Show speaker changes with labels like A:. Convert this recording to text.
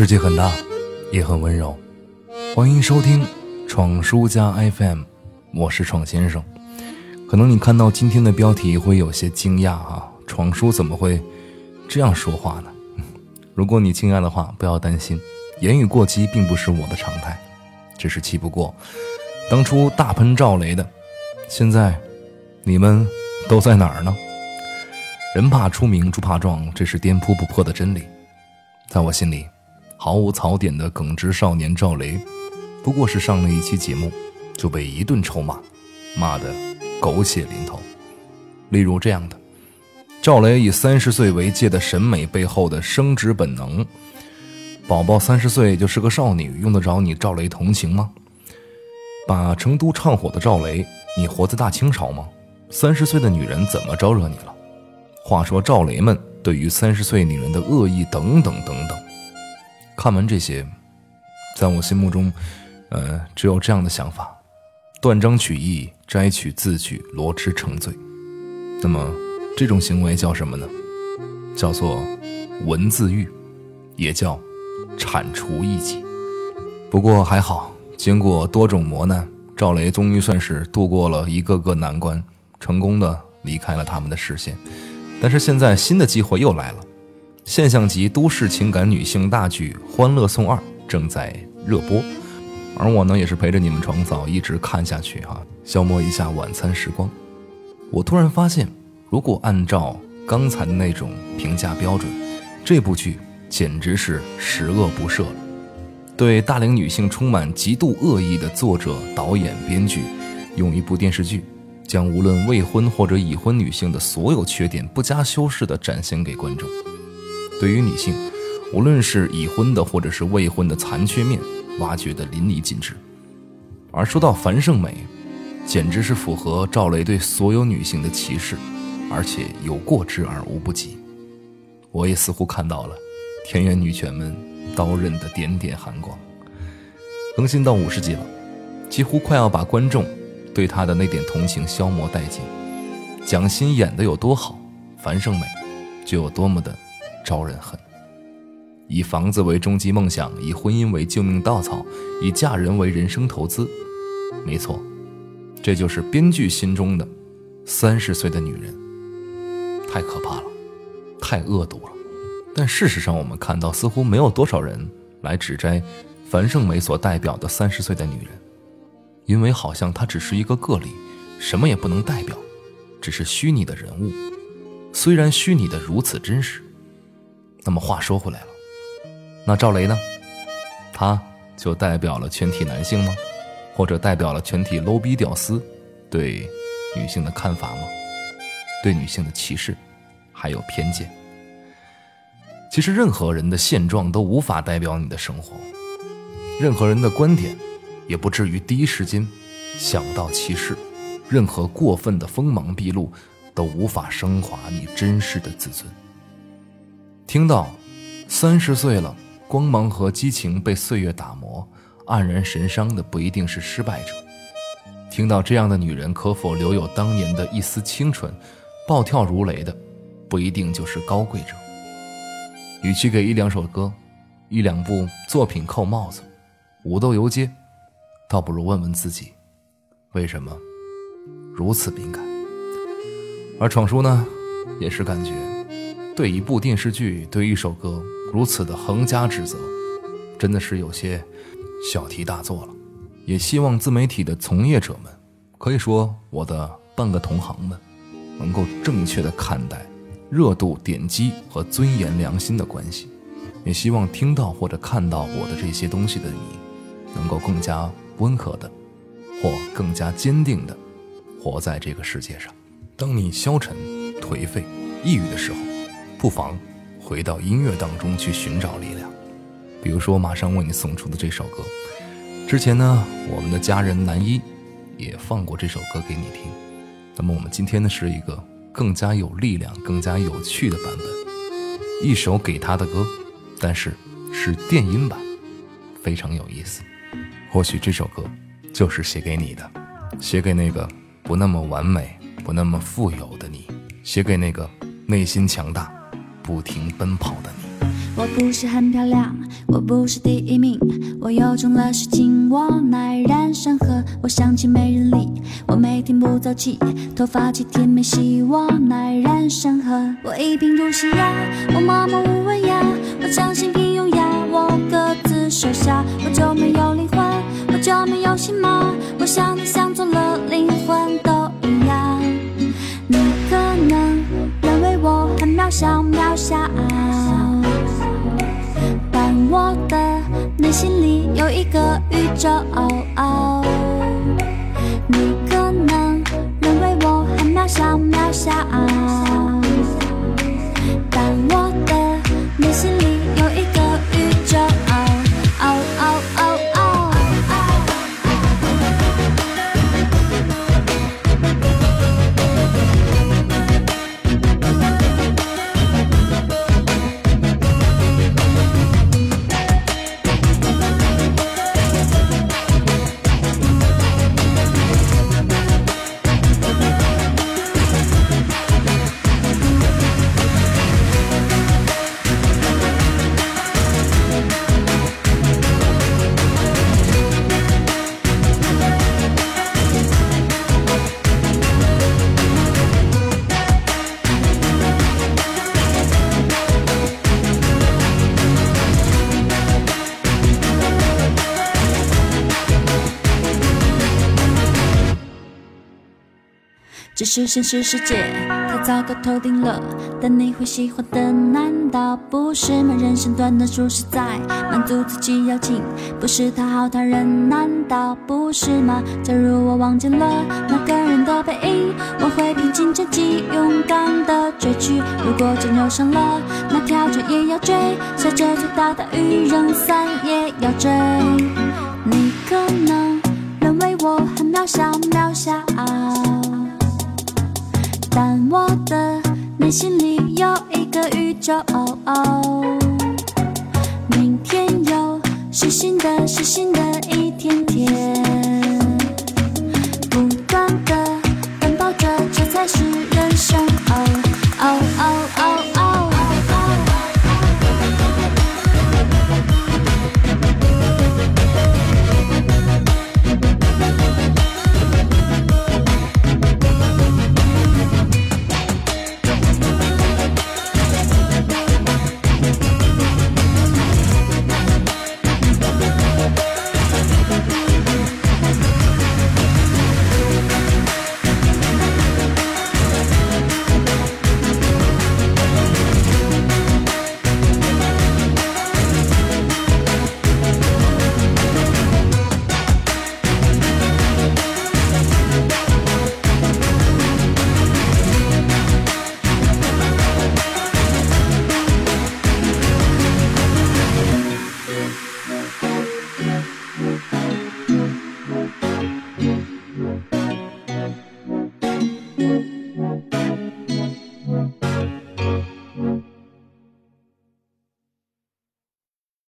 A: 世界很大，也很温柔。欢迎收听《闯书家 FM》，我是闯先生。可能你看到今天的标题会有些惊讶啊，闯叔怎么会这样说话呢？如果你惊讶的话，不要担心，言语过激并不是我的常态，只是气不过当初大喷赵雷的。现在你们都在哪儿呢？人怕出名猪怕壮，这是颠扑不破的真理。在我心里。毫无槽点的耿直少年赵雷，不过是上了一期节目，就被一顿臭骂，骂得狗血淋头。例如这样的：赵雷以三十岁为界的审美背后的生殖本能，宝宝三十岁就是个少女，用得着你赵雷同情吗？把成都唱火的赵雷，你活在大清朝吗？三十岁的女人怎么招惹你了？话说赵雷们对于三十岁女人的恶意等等等等。看完这些，在我心目中，呃，只有这样的想法：断章取义、摘取字句、罗织成罪。那么，这种行为叫什么呢？叫做文字狱，也叫铲除异己。不过还好，经过多种磨难，赵雷终于算是度过了一个个难关，成功的离开了他们的视线。但是现在新的机会又来了。现象级都市情感女性大剧《欢乐颂二》正在热播，而我呢也是陪着你们床早一直看下去哈，消磨一下晚餐时光。我突然发现，如果按照刚才的那种评价标准，这部剧简直是十恶不赦了。对大龄女性充满极度恶意的作者、导演、编剧，用一部电视剧将无论未婚或者已婚女性的所有缺点不加修饰地展现给观众。对于女性，无论是已婚的或者是未婚的残缺面，挖掘的淋漓尽致。而说到樊胜美，简直是符合赵雷对所有女性的歧视，而且有过之而无不及。我也似乎看到了田园女权们刀刃的点点寒光。更新到五十集了，几乎快要把观众对她的那点同情消磨殆尽。蒋欣演的有多好，樊胜美就有多么的。招人恨，以房子为终极梦想，以婚姻为救命稻草，以嫁人为人生投资。没错，这就是编剧心中的三十岁的女人。太可怕了，太恶毒了。但事实上，我们看到似乎没有多少人来指摘樊胜美所代表的三十岁的女人，因为好像她只是一个个例，什么也不能代表，只是虚拟的人物。虽然虚拟的如此真实。那么话说回来了，那赵雷呢？他就代表了全体男性吗？或者代表了全体 low 逼屌丝对女性的看法吗？对女性的歧视，还有偏见？其实任何人的现状都无法代表你的生活，任何人的观点也不至于第一时间想到歧视，任何过分的锋芒毕露都无法升华你真实的自尊。听到，三十岁了，光芒和激情被岁月打磨，黯然神伤的不一定是失败者。听到这样的女人可否留有当年的一丝清纯，暴跳如雷的，不一定就是高贵者。与其给一两首歌、一两部作品扣帽子，武斗游街，倒不如问问自己，为什么如此敏感。而闯叔呢，也是感觉。对一部电视剧、对一首歌如此的横加指责，真的是有些小题大做了。也希望自媒体的从业者们，可以说我的半个同行们，能够正确的看待热度、点击和尊严、良心的关系。也希望听到或者看到我的这些东西的你，能够更加温和的，或更加坚定的活在这个世界上。当你消沉、颓废、抑郁的时候。不妨回到音乐当中去寻找力量，比如说马上为你送出的这首歌。之前呢，我们的家人南一也放过这首歌给你听。那么我们今天呢，是一个更加有力量、更加有趣的版本，一首给他的歌，但是是电音版，非常有意思。或许这首歌就是写给你的，写给那个不那么完美、不那么富有的你，写给那个内心强大。不停奔跑的你，
B: 我不是很漂亮。我不是第一名，我又中了十斤，我乃然山河。我想起没人理，我每天不早起，头发几天没洗，我乃然山河。我一贫如洗呀，我默默无闻呀，我相信平庸呀，我各自收下，我就没有灵魂，我就没有心吗？我想你想做了，灵魂都一样。你可能认为我很渺小，我的内心里有一个宇宙，你是现实世界太糟糕透顶了，但你会喜欢的难道不是吗？人生短短数十载，满足自己要紧，不是讨好他人，难道不是吗？假如我忘记了那个人的背影，我会平静着记，勇敢的追去。如果真有伤了，那条追也要追，下着最大的雨，扔伞也要追。你可能认为我很，渺小。我的内心里有一个宇宙，明天又是新的，是新的一。